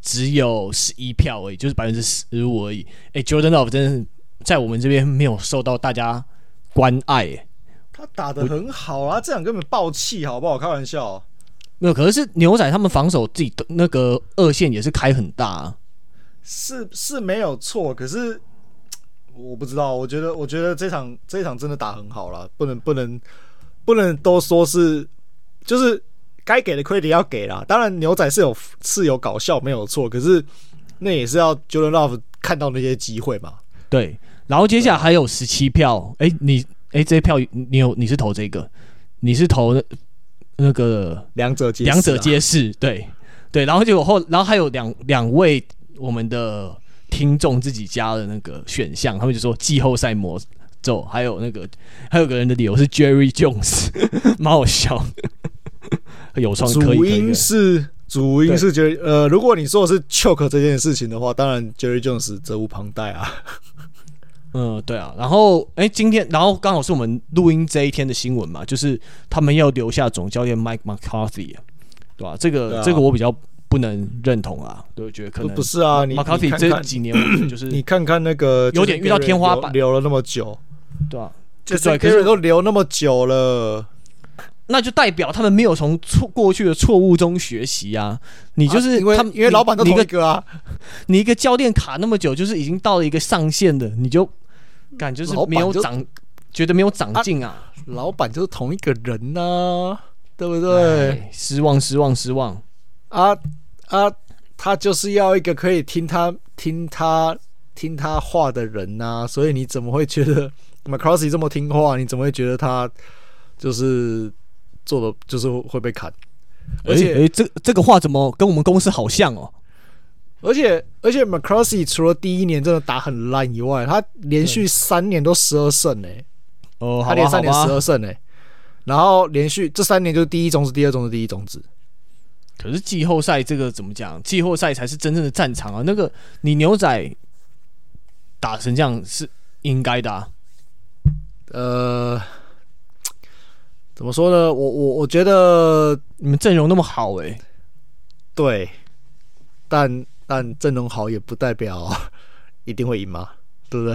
只有十一票而已，就是百分之十五而已。哎、欸、Jordan Love 真的是在我们这边没有受到大家关爱、欸。他打的很好啊，这场根本爆气，好不好？开玩笑。没有，可是牛仔他们防守自己的那个二线也是开很大啊。是是没有错，可是。我不知道，我觉得，我觉得这场这场真的打很好了，不能不能不能都说是，就是该给的 credit 要给啦。当然牛仔是有是有搞笑没有错，可是那也是要 Jordan Love 看到那些机会嘛。对，然后接下来还有十七票，哎、欸，你哎、欸、这票你有你是投这个，你是投那那个两者皆两者皆是，对对，然后就后然后还有两两位我们的。听众自己加的那个选项，他们就说季后赛魔咒，还有那个还有个人的理由是 Jerry Jones，蛮好笑，有创可以。主因是主因是 Jerry，呃，如果你说的是 choke 这件事情的话，当然 Jerry Jones 责无旁贷啊。嗯，对啊。然后，哎、欸，今天然后刚好是我们录音这一天的新闻嘛，就是他们要留下总教练 Mike McCarthy，对吧、啊？这个、啊、这个我比较。不能认同啊，对，我觉得可能不是啊。你 McCarthy 这几年 就是你看看那个有点遇到天花板，留了那么久，对啊，就对，可是都留那么久了，那就代表他们没有从错过去的错误中学习啊。你就是因为他们，因为老板都同一个啊，你一个教练卡那么久，就是已经到了一个上限的，你就感觉是没有长，觉得没有长进啊。老板就是同一个人呐，对不对？失望，失望，失望啊。啊，他就是要一个可以听他听他听他话的人呐、啊，所以你怎么会觉得 McCarthy 这么听话？你怎么会觉得他就是做的就是会被砍？而且，哎、欸欸，这这个话怎么跟我们公司好像哦？而且，而且 McCarthy 除了第一年真的打很烂以外，他连续三年都十二胜呢。哦，他连三年十二胜呢，然后连续这三年就是第一种子，第二种子，第一种子。可是季后赛这个怎么讲？季后赛才是真正的战场啊！那个你牛仔打成这样是应该的啊。呃，怎么说呢？我我我觉得你们阵容那么好诶、欸，对，但但阵容好也不代表 一定会赢嘛，对不对？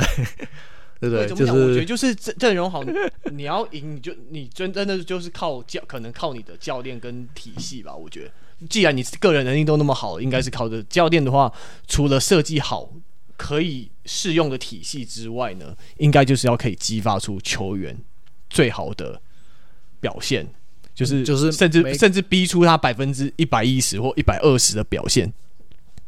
对不对？就是我觉得就是阵阵容好，你要赢你就你真真的就是靠教，可能靠你的教练跟体系吧，我觉得。既然你个人能力都那么好，应该是靠着教练的话，除了设计好可以适用的体系之外呢，应该就是要可以激发出球员最好的表现，就是就是甚至甚至逼出他百分之一百一十或一百二十的表现。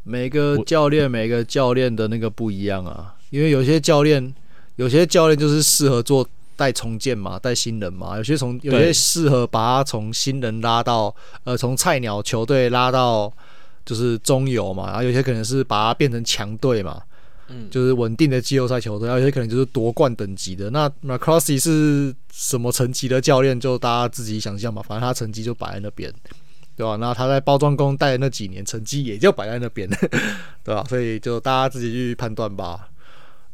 每个教练每个教练的那个不一样啊，因为有些教练有些教练就是适合做。带重建嘛，带新人嘛，有些从有些适合把他从新人拉到呃，从菜鸟球队拉到就是中游嘛，然后有些可能是把他变成强队嘛，嗯，就是稳定的季后赛球队，然后有些可能就是夺冠等级的。那 McCarthy 是什么层级的教练，就大家自己想象吧，反正他成绩就摆在那边，对吧？那他在包装工带的那几年，成绩也就摆在那边，对吧？所以就大家自己去判断吧。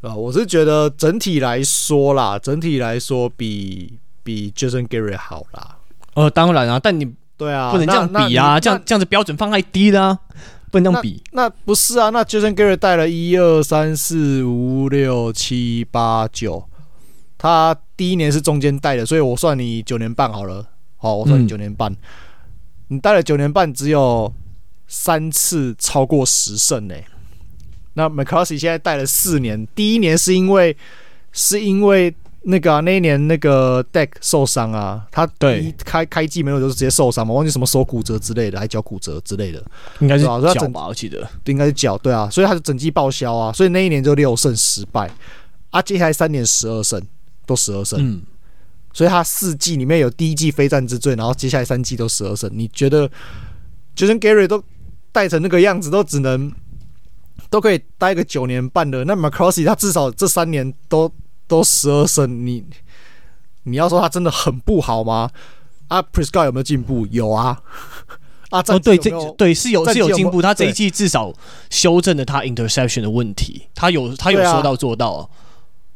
啊，我是觉得整体来说啦，整体来说比比 Jason Garrett 好啦。呃，当然啊，但你对啊，不能这样比啊，这样这样子标准放太低了啊，不能这样比。那，那不是啊，那 Jason Garrett 带了一二三四五六七八九，他第一年是中间带的，所以我算你九年半好了。好，我算你九年半，嗯、你带了九年半，只有三次超过十胜呢。那 McCarthy 现在带了四年，第一年是因为是因为那个、啊、那一年那个 Deck 受伤啊，他对。开开季没有就是直接受伤嘛，忘记什么手骨折之类的，还脚骨折之类的，应该是脚吧，我记得。应该是脚，对啊，所以他是整季报销啊，所以那一年就六胜十败。啊，接下来三年十二胜都十二胜，嗯，所以他四季里面有第一季非战之罪，然后接下来三季都十二胜，你觉得就像 Gary 都带成那个样子，都只能。都可以待个九年半的，那 McCarthy 他至少这三年都都十二胜，你你要说他真的很不好吗？啊，Prescott 有没有进步？有啊，啊，对，这对是有是有进步，他这一季至少修正了他 interception 的问题，他有他有说到做到啊，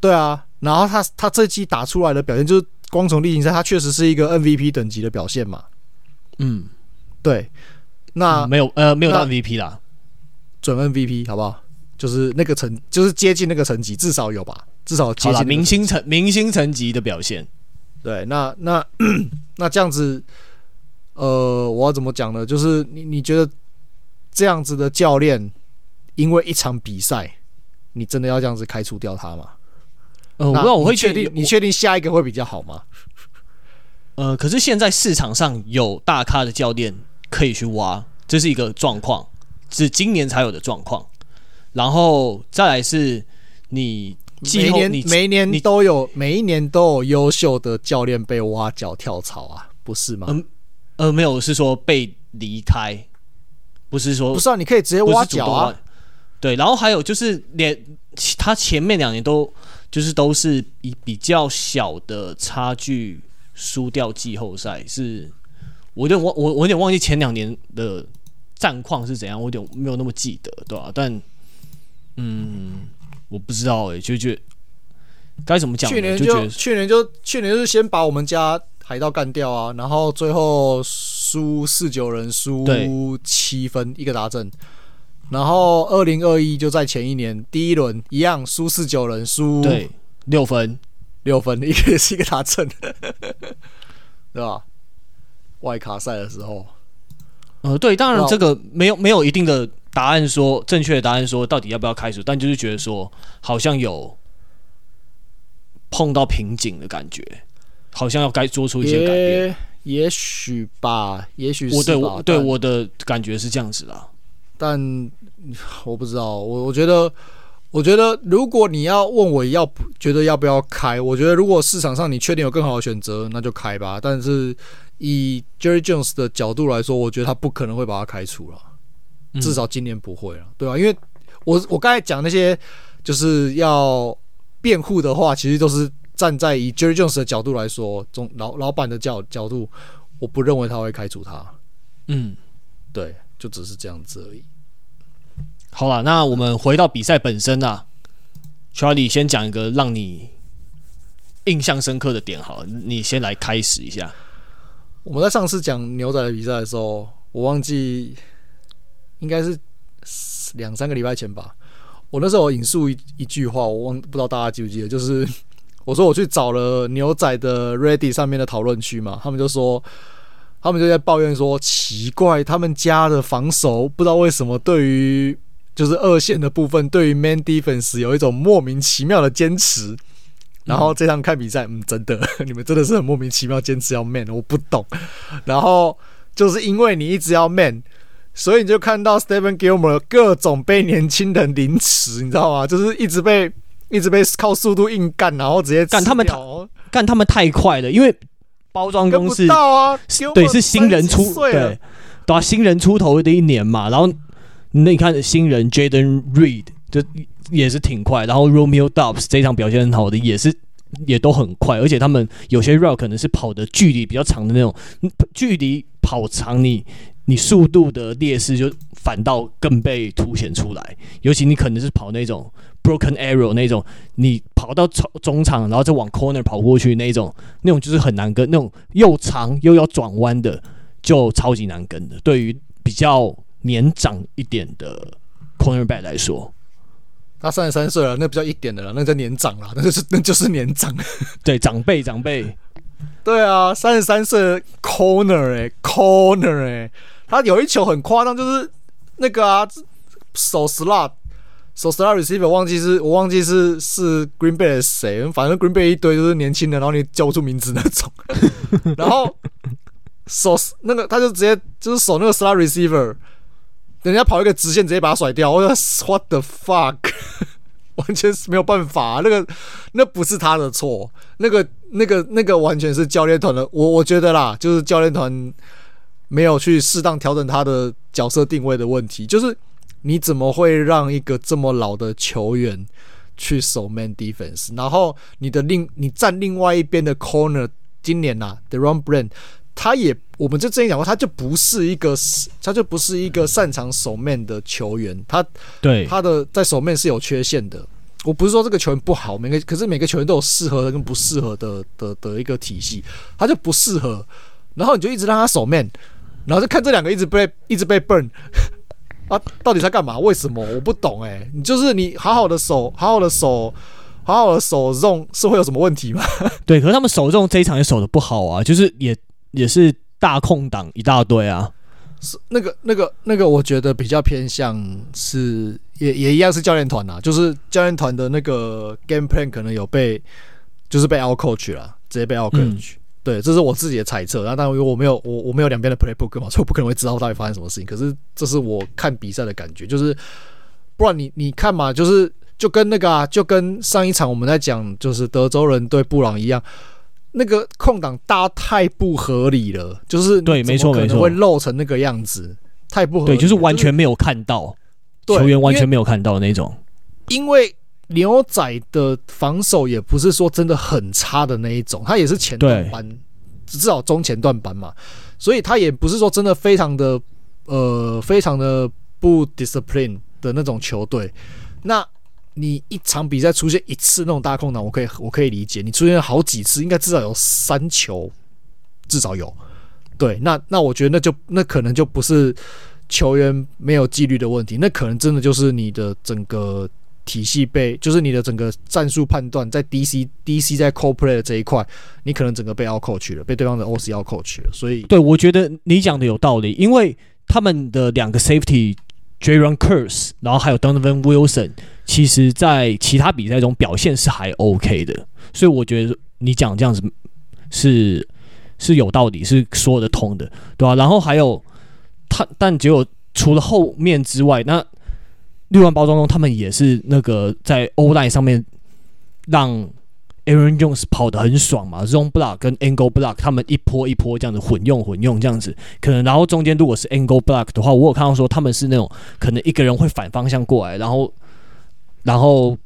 对啊，然后他他这季打出来的表现，就是光从例行赛，他确实是一个 MVP 等级的表现嘛。嗯，对。那、嗯、没有呃没有到 MVP 啦，准 MVP 好不好？就是那个成，就是接近那个成绩，至少有吧？至少接近明星层明星层级的表现。对，那那 那这样子，呃，我要怎么讲呢？就是你你觉得这样子的教练，因为一场比赛，你真的要这样子开除掉他吗？呃，我不知道，我会确定，你确定下一个会比较好吗？呃，可是现在市场上有大咖的教练可以去挖，这是一个状况，是今年才有的状况。然后再来是你，你每年每一年都有，每一年都有优秀的教练被挖角跳槽啊，不是吗？嗯，呃，没有，是说被离开，不是说不是啊，你可以直接挖角啊。对，然后还有就是连他前面两年都。就是都是以比较小的差距输掉季后赛，是我有点忘我我有点忘记前两年的战况是怎样，我有点没有那么记得，对吧、啊？但嗯，我不知道哎、欸，就觉得该怎么讲？去年就，就去年就去年就是先把我们家海盗干掉啊，然后最后输四九人输七分一个达阵。然后二零二一就在前一年第一轮一样输四九人输对六分六分 一个也是一个达阵，对吧？外卡赛的时候，呃对，当然这个没有没有一定的答案说正确的答案说到底要不要开除，但就是觉得说好像有碰到瓶颈的感觉，好像要该做出一些改变，也，许吧，也许是我对我对我的感觉是这样子啦。但我不知道，我我觉得，我觉得如果你要问我要不觉得要不要开，我觉得如果市场上你确定有更好的选择，那就开吧。但是以 Jerry Jones 的角度来说，我觉得他不可能会把他开除了，至少今年不会了，对吧？因为我我刚才讲那些就是要辩护的话，其实都是站在以 Jerry Jones 的角度来说，总老老板的角角度，我不认为他会开除他。嗯，对。就只是这样子而已。好了，那我们回到比赛本身啊，Charlie 先讲一个让你印象深刻的点，好了，你先来开始一下。我们在上次讲牛仔的比赛的时候，我忘记应该是两三个礼拜前吧。我那时候引述一一句话，我忘不知道大家记不记得，就是 我说我去找了牛仔的 Ready 上面的讨论区嘛，他们就说。他们就在抱怨说，奇怪，他们家的防守不知道为什么对于就是二线的部分，对于 man defense 有一种莫名其妙的坚持。然后这场看比赛，嗯，真的，你们真的是很莫名其妙坚持要 man，我不懂。然后就是因为你一直要 man，所以你就看到 Stephen Gilmore 各种被年轻人凌迟，你知道吗？就是一直被一直被靠速度硬干，然后直接干他们太干他们太快了，因为。包装公司到啊，对，是新人出对，对啊，新人出头的一年嘛。然后那你看新人 Jaden Reed 就也是挺快，然后 Romeo Dobbs 这场表现很好的也是也都很快，而且他们有些 route 可能是跑的距离比较长的那种，距离跑长你你速度的劣势就反倒更被凸显出来，尤其你可能是跑那种。Broken arrow 那种，你跑到中中场，然后再往 corner 跑过去那种，那种就是很难跟，那种又长又要转弯的，就超级难跟的。对于比较年长一点的 cornerback 来说，他三十三岁了，那比较一点的了，那叫年长了，那就是那就是年长。对，长辈长辈。对啊，三十三岁 corner 哎、欸、corner 哎、欸，他有一球很夸张，就是那个啊手 slot。So star receiver 忘记是我忘记是是 Green Bay 的谁，反正 Green Bay 一堆都是年轻人，然后你叫不出名字那种。然后手那个他就直接就是守那个 star receiver，人家跑一个直线直接把他甩掉。我说 What the fuck，完全是没有办法啊，那个那不是他的错，那个那个那个完全是教练团的。我我觉得啦，就是教练团没有去适当调整他的角色定位的问题，就是。你怎么会让一个这么老的球员去守 man defense？然后你的另你站另外一边的 corner，今年呐、啊、，Deron Brand，他也，我们就之前讲过，他就不是一个，他就不是一个擅长守 man 的球员，他对他的在守 man 是有缺陷的。我不是说这个球员不好，每个可是每个球员都有适合的跟不适合的的的一个体系，他就不适合，然后你就一直让他守 man，然后就看这两个一直被一直被 burn 啊，到底在干嘛？为什么？我不懂哎、欸，你就是你好好的守，好好的守，好好的守 zone 是会有什么问题吗？对，可是他们守 zone 这一场也守的不好啊，就是也也是大空档一大堆啊。是那个那个那个，我觉得比较偏向是也也一样是教练团呐，就是教练团的那个 game plan 可能有被就是被 out coach 了，直接被 out coach。嗯、对，这是我自己的猜测。然后当然因为我没有我我没有两边的 playbook 嘛，所以我不可能会知道到底发生什么事情。可是这是我看比赛的感觉，就是不然你你看嘛，就是就跟那个啊，就跟上一场我们在讲就是德州人对布朗一样。那个空档搭太不合理了，就是对，没错没错，会漏成那个样子，太不合理。对，就是完全没有看到，球员完全没有看到那种。因为牛仔的防守也不是说真的很差的那一种，他也是前段班，至少中前段班嘛，所以他也不是说真的非常的呃非常的不 discipline 的那种球队。那你一场比赛出现一次那种大空档，我可以我可以理解。你出现好几次，应该至少有三球，至少有。对，那那我觉得那就那可能就不是球员没有纪律的问题，那可能真的就是你的整个体系被，就是你的整个战术判断在 DC DC 在 co play 的这一块，你可能整个被 out coach 了，被对方的 OC out coach 了。所以，对，我觉得你讲的有道理，因为他们的两个 safety Jaron Curse，然后还有 Donovan Wilson。其实，在其他比赛中表现是还 OK 的，所以我觉得你讲这样子是是有道理，是说得通的，对吧？然后还有他，但只有除了后面之外，那绿湾包装中他们也是那个在 O-line 上面让 Aaron Jones 跑得很爽嘛，Zone Block 跟 Angle Block 他们一波一波这样子混用混用这样子，可能然后中间如果是 Angle Block 的话，我有看到说他们是那种可能一个人会反方向过来，然后。然后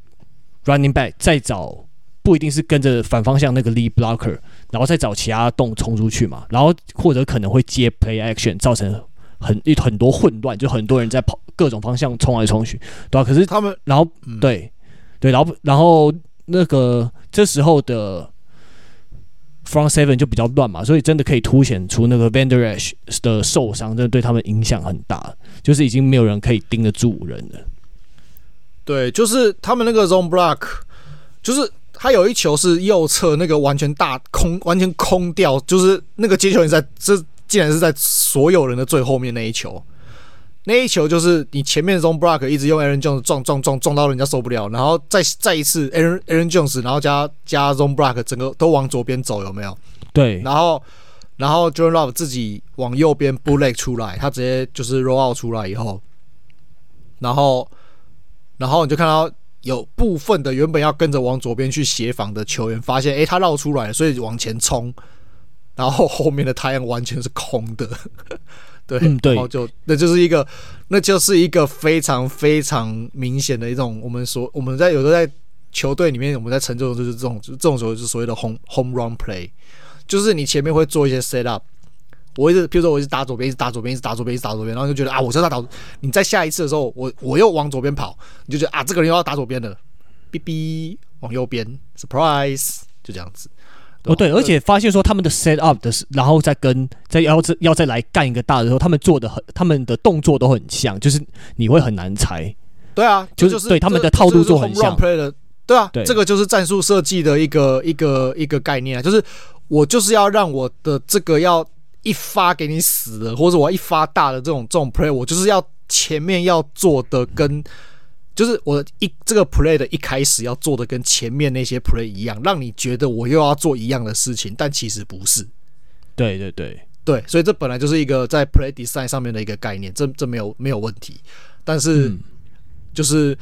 ，running back 再找不一定是跟着反方向那个 lead blocker，然后再找其他洞冲出去嘛。然后或者可能会接 play action，造成很一很多混乱，就很多人在跑各种方向冲来冲去，对吧、啊？可是他们，然后、嗯、对对，然后然后那个这时候的 front seven 就比较乱嘛，所以真的可以凸显出那个 Vander Esch 的受伤，真的对他们影响很大，就是已经没有人可以盯得住人了。对，就是他们那个 zone block，就是他有一球是右侧那个完全大空，完全空掉，就是那个接球员在这竟然是在所有人的最后面那一球，那一球就是你前面 zone block 一直用 Aaron Jones 撞撞撞撞到人家受不了，然后再再一次 Aaron Aaron Jones，然后加加 zone block 整个都往左边走，有没有？对，然后然后 Jordan Love 自己往右边 bull leg 出来，他直接就是 roll out 出来以后，然后。然后你就看到有部分的原本要跟着往左边去协防的球员，发现诶，他绕出来了，所以往前冲，然后后面的太阳完全是空的，对，嗯、对，然后就那就是一个，那就是一个非常非常明显的一种，我们说我们在有时候在球队里面，我们在称这种就是这种这种时候就是所谓的 home home run play，就是你前面会做一些 set up。我一直，比如说，我一直打左边，一直打左边，一直打左边，一直打左边，然后就觉得啊，我知道他打。你在下一次的时候，我我又往左边跑，你就觉得啊，这个人又要打左边了，哔哔，往右边，surprise，就这样子。哦，对，而且发现说他们的 set up 的，然后再跟再要再要再来干一个大的时候，他们做的很，他们的动作都很像，就是你会很难猜。对啊，就是、就是、对他们的套路做很像。对啊，对，这个就是战术设计的一个一个一个概念啊，就是我就是要让我的这个要。一发给你死的，或者我一发大的这种这种 play，我就是要前面要做的跟，就是我一这个 play 的一开始要做的跟前面那些 play 一样，让你觉得我又要做一样的事情，但其实不是。对对对对，所以这本来就是一个在 play design 上面的一个概念，这这没有没有问题。但是就是、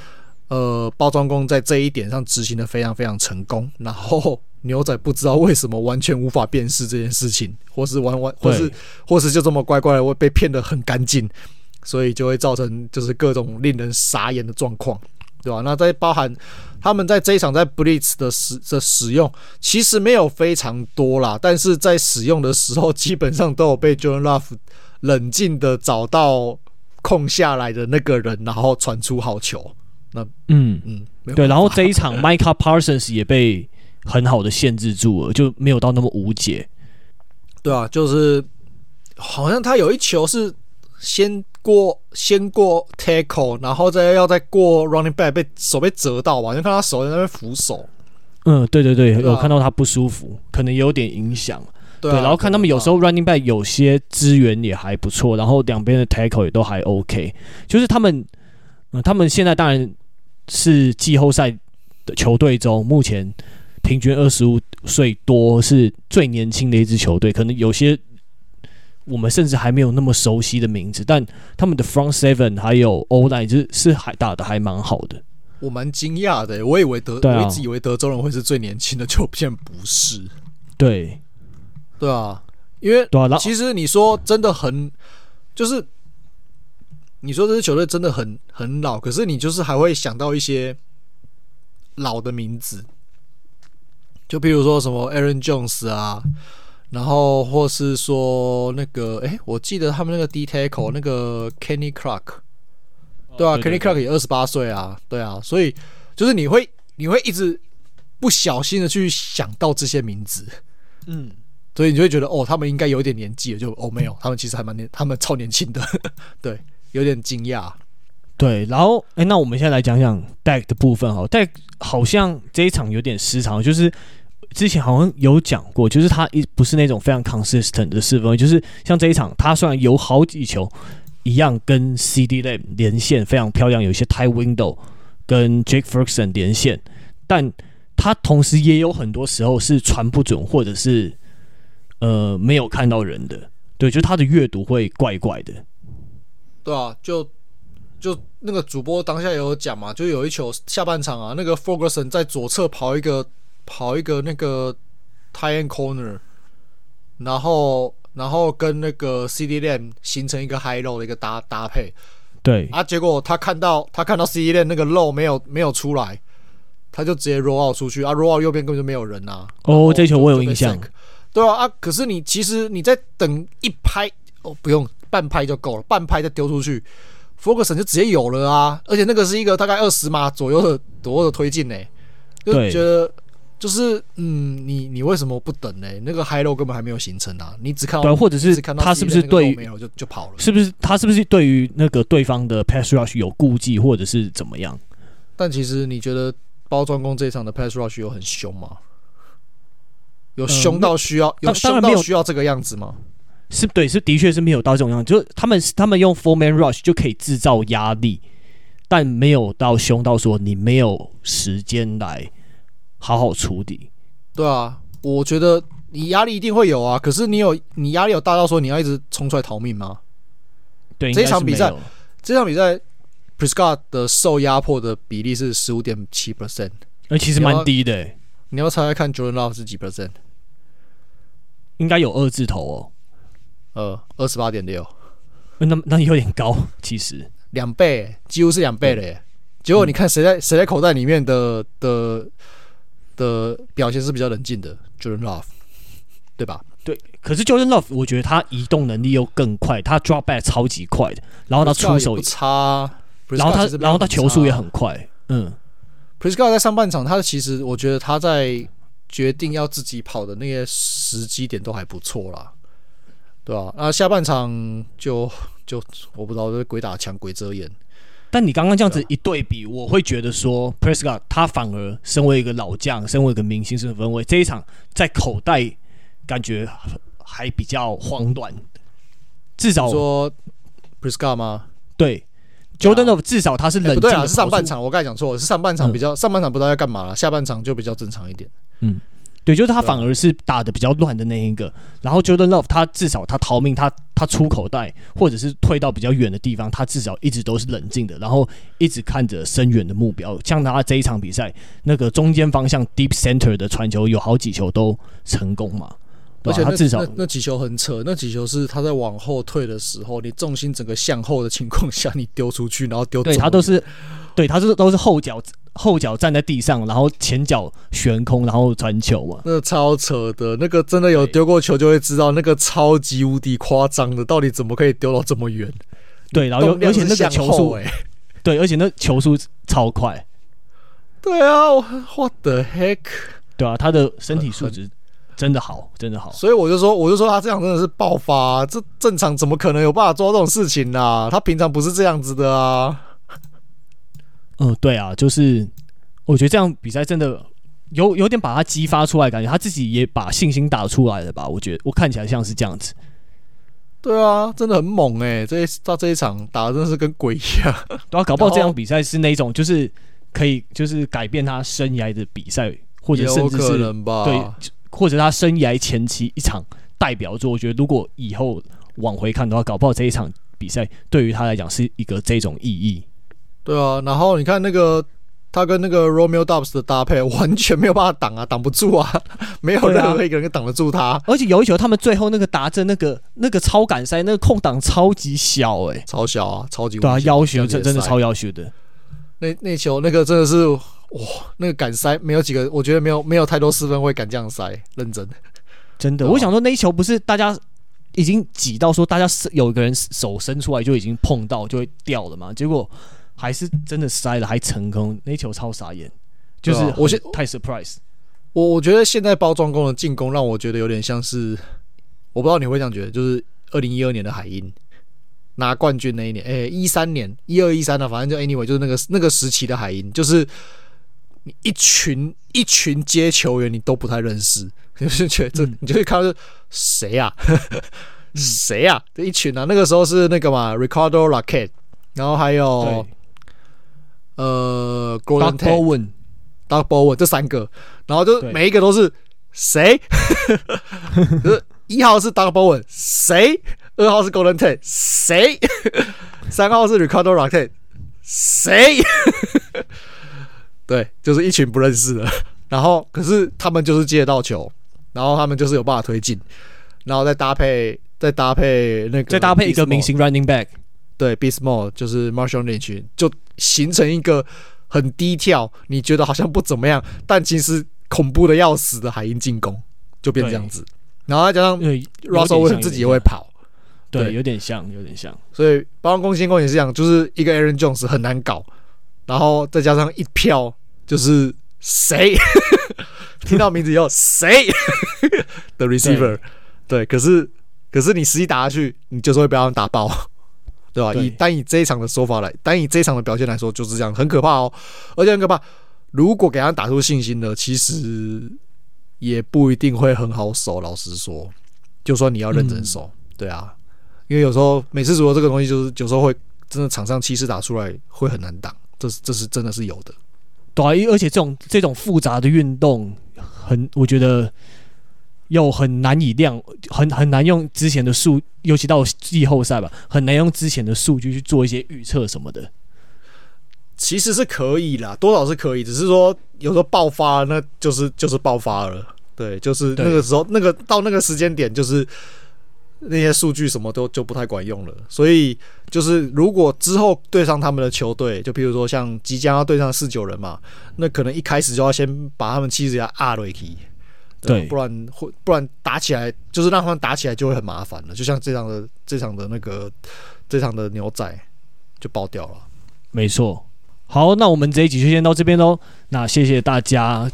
嗯、呃，包装工在这一点上执行的非常非常成功，然后。牛仔不知道为什么完全无法辨识这件事情，或是玩玩，或是或是就这么乖乖的会被骗得很干净，所以就会造成就是各种令人傻眼的状况，对吧？那在包含他们在这一场在 Blitz 的使的使用，其实没有非常多啦，但是在使用的时候，基本上都有被 Jordan Love 冷静的找到空下来的那个人，然后传出好球。那嗯嗯，对。然后这一场 Micah Parsons 也被很好的限制住了，就没有到那么无解。对啊，就是好像他有一球是先过先过 tackle，然后再要再过 running back，被手被折到吧？就看他手在那边扶手。嗯，对对对，有看到他不舒服，可能有点影响。对，啊、对，然后看他们有时候 running back 有些资源也还不错，然后两边的 tackle 也都还 OK。就是他们，嗯，他们现在当然是季后赛的球队中，目前平均二十五岁多，是最年轻的一支球队。可能有些我们甚至还没有那么熟悉的名字，但他们的 front seven 还有 O-line 就是是还打的还蛮好的。我蛮惊讶的，我以为德，啊、我一直以为德州人会是最年轻的，就偏不是。对。对啊，因为其实你说真的很，就是你说这支球队真的很很老，可是你就是还会想到一些老的名字，就比如说什么 Aaron Jones 啊，然后或是说那个，哎，我记得他们那个 D tackle 那个 Kenny Clark，对啊，哦，对对对，Kenny Clark 也二十八岁啊，对啊，所以就是你会你会一直不小心的去想到这些名字，嗯。所以你就会觉得哦，他们应该有点年纪了，就哦没有，他们其实还蛮年，他们超年轻的，对，有点惊讶。对，然后哎，那我们现在来讲讲 Deck 的部分哈，Deck 好像这一场有点失常，就是之前好像有讲过，就是他一不是那种非常 consistent 的四分位，就是像这一场，他虽然有好几球一样跟 C D Lamb 连线非常漂亮，有一些 tight window 跟 Jake Ferguson 连线，但他同时也有很多时候是传不准，或者是。呃，没有看到人的，对，就他的阅读会怪怪的，对啊，就就那个主播当下也有讲嘛，就有一球下半场啊，那个 Ferguson 在左侧跑一个跑一个那个 tight end corner，然后然后跟那个 CeeDee Lamb 形成一个 high low 的一个搭搭配，对啊，结果他看到他看到 CeeDee Lamb 那个 low 没有没有出来，他就直接 roll out 出去啊，roll out 右边根本就没有人呐，哦，这球我有印象。对啊啊！可是你其实你在等一拍哦，不用半拍就够了，半拍再丢出去，Ferguson 就直接有了啊！而且那个是一个大概二十码左右的左右的推进呢，就觉得就是嗯，你你为什么不等呢？那个 high low 根本还没有形成啊！你只看到，或者是他是不是对没有就就跑了？是不是他是不是对于那个对方的 pass rush 有顾忌，或者是怎么样？但其实你觉得包装工这一场的 pass rush 有很凶吗？有凶到需要，嗯、有凶到需要这个样子吗？是对，是的确是没有到这种样子。就他们他们用 four man rush 就可以制造压力，但没有到凶到说你没有时间来好好处理。对啊，我觉得你压力一定会有啊。可是你有你压力有大到说你要一直冲出来逃命吗？对，这场比赛，这场比赛，Prescott 的受压迫的比例是十五点七 percent，而其实蛮低的、欸。你要猜猜看，Jordan Love 是几 percent？应该有二字头哦，呃，二十八点六，那那有点高，其实两倍，几乎是两倍了耶。结果你看谁在谁在口袋里面的的的表现是比较冷静的，Jordan Love，对吧？对，可是 Jordan Love 我觉得他移动能力又更快，他 drop back 超级快的，然后他出手也差，然后他然后他球速也很快，嗯。Prescott 在上半场，他其实我觉得他在决定要自己跑的那些时机点都还不错啦，对吧、啊？那下半场就就我不知道，这鬼打墙鬼遮眼。但你刚刚这样子一对比，我会觉得说 Prescott 他反而身为一个老将，身为一个明星身份，为这一场在口袋感觉还比较慌乱。至少说 Prescott 吗？对。Jordan Love 至少他是冷静的、欸，对啊，是上半场。我刚才讲错了，是上半场比较、嗯、上半场不知道在干嘛了，下半场就比较正常一点。嗯，对，就是他反而是打得比较乱的那一个。然后 Jordan Love 他至少他逃命，他他出口袋或者是退到比较远的地方，他至少一直都是冷静的，然后一直看着深远的目标。像他这一场比赛，那个中间方向 Deep Center 的传球有好几球都成功嘛。而且他至少那，那几球很扯，那几球是他在往后退的时候，你重心整个向后的情况下，你丢出去，然后丢。对他都是，对他是都是后脚后脚站在地上，然后前脚悬空，然后传球嘛。那超扯的，那个真的有丢过球就会知道，那个超级无敌夸张的，到底怎么可以丢到这么远？对，然后而且那个球速，对，而且那球速超快。对啊，What the heck？对啊，他的身体素质真的好，真的好。所以我就说，我就说他这样真的是爆发啊，这正常怎么可能有办法做到这种事情呢？啊？他平常不是这样子的啊。嗯，对啊，就是我觉得这样比赛真的有有点把他激发出来，感觉他自己也把信心打出来了吧？我觉得我看起来像是这样子。对啊，真的很猛哎！这一他这一场打的真的是跟鬼一样。对啊，搞不好这场比赛是那种就是。可以就是改变他生涯的比赛，或者甚至是对，或者他生涯前期一场代表作。我觉得如果以后往回看的话，搞不好这一场比赛对于他来讲是一个这种意义。对啊，然后你看那个他跟那个 Romeo Doubs 的搭配，完全没有办法挡啊，挡不住啊，没有任何一个人挡得住他。啊、而且有一球，他们最后那个达阵那个那个超感塞，那个空档超级小哎、欸，超小啊，超级对啊，要求真真的超要求的。那那球那个真的是哇，那个敢塞没有几个，我觉得没有没有太多四分会敢这样塞，认真，真的。我想说那一球不是大家已经挤到说大家有一个人手伸出来就已经碰到就会掉了嘛，结果还是真的塞了，还成功。那一球超傻眼，就是我现太 surprise。我我觉得现在包装工的进攻让我觉得有点像是，我不知道你会这样觉得，就是二零一二年的海鹰。拿冠军那一年，哎，一三年，一二一三的，反正就 anyway，就是那个那个时期的海鹰，就是你一群一群接球员，你都不太认识，就是觉得你就会看到是谁呀，谁呀？这一群啊，那个时候是那个嘛，Ricardo Raquet，然后还有呃，Gordon Bowen，Doug Bowen 这三个，然后就每一个都是谁？就是一号是 Doug Bowen，谁？二号是 Golden Tate，谁？三号是 Ricardo Raquet，谁？对，就是一群不认识的。然后，可是他们就是接得到球，然后他们就是有办法推进，然后再搭配，再搭配那个，再搭配一个明星 Running Back，对 Mode 就是 Marshawn Lynch，就形成一个很低调，你觉得好像不怎么样，但其实恐怖的要死的海鹰进攻，就变这样子。然后再加上 Russell 自己也会跑。对，有点像，有点像。所以包装工进攻也是这样，就是一个 Aaron Jones 很难搞，然后再加上一票就是谁？听到名字以后谁？的 receiver，对，对，可是可是你实际打下去，你就是会被他们打爆，对吧？对，以单以这一场的说法来，单以这一场的表现来说，就是这样，很可怕哦，而且很可怕。如果给他打出信心了，其实也不一定会很好守。老实说，就说你要认真守，嗯、对啊。因为有时候美式足球这个东西，就是有时候会真的场上气势打出来会很难挡，这是这是真的是有的。对啊，而且这种这种复杂的运动，很我觉得又很难以量，很很难用之前的数，尤其到季后赛吧，很难用之前的数据去做一些预测什么的。其实是可以啦，多少是可以，只是说有时候爆发，那就是就是爆发了。对，就是那个时候，那个到那个时间点，就是。那些数据什么都就不太管用了，所以就是如果之后对上他们的球队，就比如说像即将要对上四九人嘛，那可能一开始就要先把他们气势压压下去，对，不然会不然打起来就是让他们打起来就会很麻烦了，就像这场的这场的那个这场的牛仔就爆掉了。没错，好，那我们这一集就先到这边喽，那谢谢大家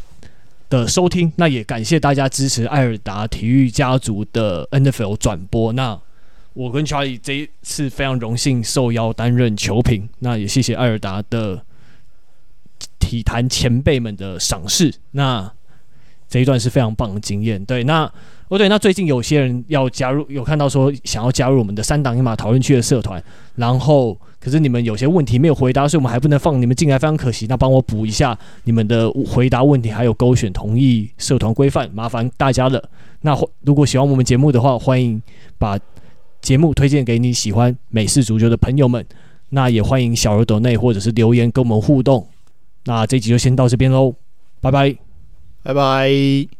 的收听，那也感谢大家支持艾尔达体育家族的 NFL 转播。那我跟 Charlie 这一次非常荣幸受邀担任球评，那也谢谢艾尔达的体坛前辈们的赏识。那这一段是非常棒的经验。对，那哦对，那最近有些人要加入，有看到说想要加入我们的三档一码讨论区的社团，然后。可是你们有些问题没有回答，所以我们还不能放你们进来，非常可惜。那帮我补一下你们的回答问题，还有勾选同意社团规范，麻烦大家了。那如果喜欢我们节目的话，欢迎把节目推荐给你喜欢美式足球的朋友们。那也欢迎小耳朵内或者是留言跟我们互动。那这集就先到这边喽，拜拜，拜拜。